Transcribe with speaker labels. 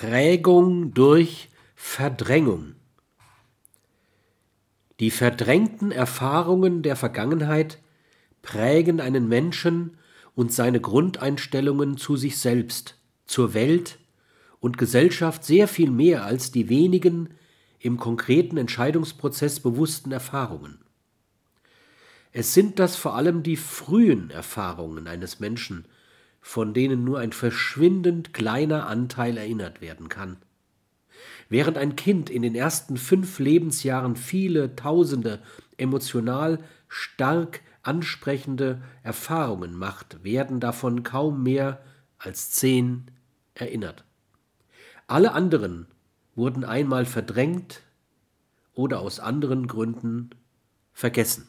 Speaker 1: Prägung durch Verdrängung. Die verdrängten Erfahrungen der Vergangenheit prägen einen Menschen und seine Grundeinstellungen zu sich selbst, zur Welt und Gesellschaft sehr viel mehr als die wenigen im konkreten Entscheidungsprozess bewussten Erfahrungen. Es sind das vor allem die frühen Erfahrungen eines Menschen, von denen nur ein verschwindend kleiner Anteil erinnert werden kann. Während ein Kind in den ersten fünf Lebensjahren viele tausende emotional stark ansprechende Erfahrungen macht, werden davon kaum mehr als zehn erinnert. Alle anderen wurden einmal verdrängt oder aus anderen Gründen vergessen.